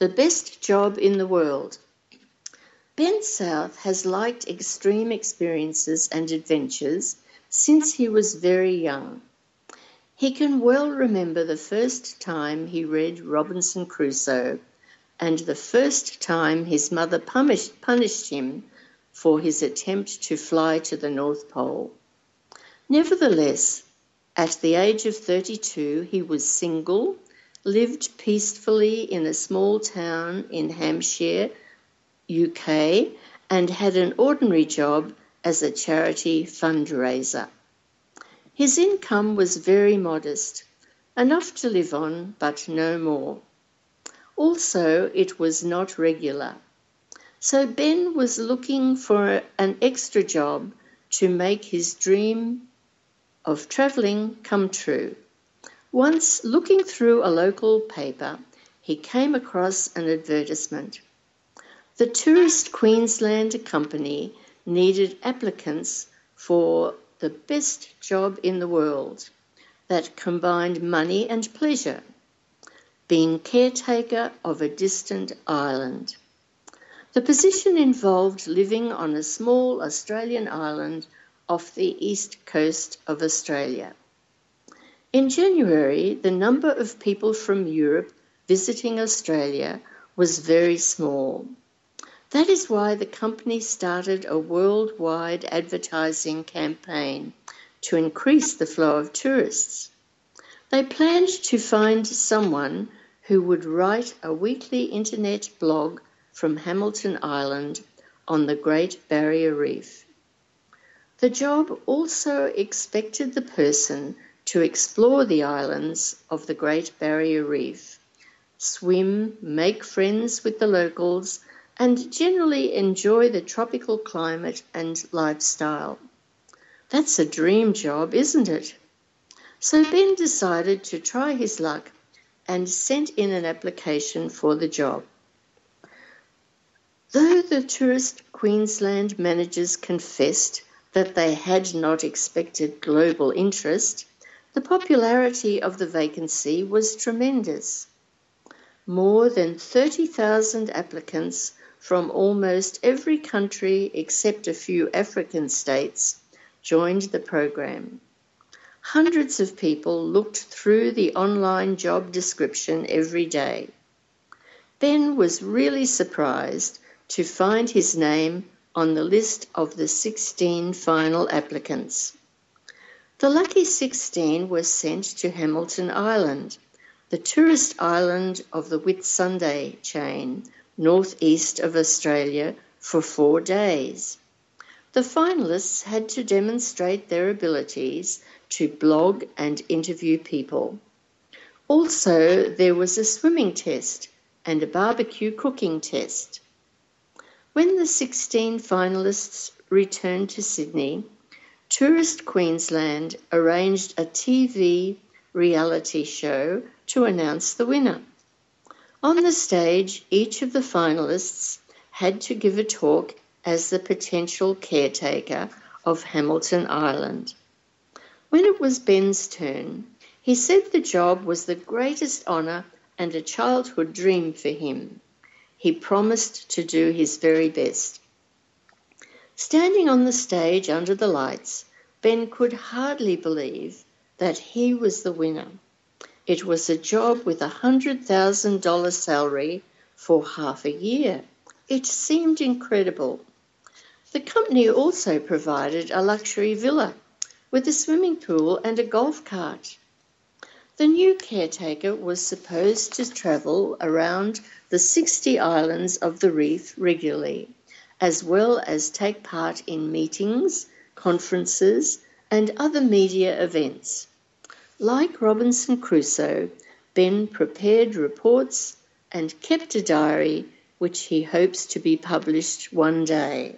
the best job in the world. Ben South has liked extreme experiences and adventures since he was very young. He can well remember the first time he read Robinson Crusoe and the first time his mother punished, punished him for his attempt to fly to the North Pole. Nevertheless, at the age of 32, he was single, lived peacefully in a small town in Hampshire, UK, and had an ordinary job as a charity fundraiser. His income was very modest, enough to live on, but no more. Also, it was not regular. So Ben was looking for an extra job to make his dream of travelling come true. Once, looking through a local paper, he came across an advertisement. The Tourist Queensland Company needed applicants for the best job in the world that combined money and pleasure, being caretaker of a distant island. The position involved living on a small Australian island off the east coast of Australia. In January, the number of people from Europe visiting Australia was very small. That is why the company started a worldwide advertising campaign to increase the flow of tourists. They planned to find someone who would write a weekly internet blog from Hamilton Island on the Great Barrier Reef. The job also expected the person to explore the islands of the Great Barrier Reef, swim, make friends with the locals, and generally enjoy the tropical climate and lifestyle. That's a dream job, isn't it? So Ben decided to try his luck and sent in an application for the job. Though the Tourist Queensland managers confessed that they had not expected global interest, the popularity of the vacancy was tremendous. More than 30,000 applicants from almost every country except a few African states joined the program. Hundreds of people looked through the online job description every day. Ben was really surprised to find his name on the list of the 16 final applicants. The lucky 16 were sent to Hamilton Island, the tourist island of the Whitsunday chain, northeast of Australia for four days. The finalists had to demonstrate their abilities to blog and interview people. Also, there was a swimming test and a barbecue cooking test. When the 16 finalists returned to Sydney, Tourist Queensland arranged a TV reality show to announce the winner. On the stage, each of the finalists had to give a talk as the potential caretaker of Hamilton Island. When it was Ben's turn, he said the job was the greatest honour and a childhood dream for him. He promised to do his very best. Standing on the stage under the lights, Ben could hardly believe that he was the winner. It was a job with a $100,000 salary for half a year. It seemed incredible. The company also provided a luxury villa with a swimming pool and a golf cart. The new caretaker was supposed to travel around the 60 islands of the reef regularly, as well as take part in meetings, conferences, and other media events. Like Robinson Crusoe, Ben prepared reports and kept a diary which he hopes to be published one day.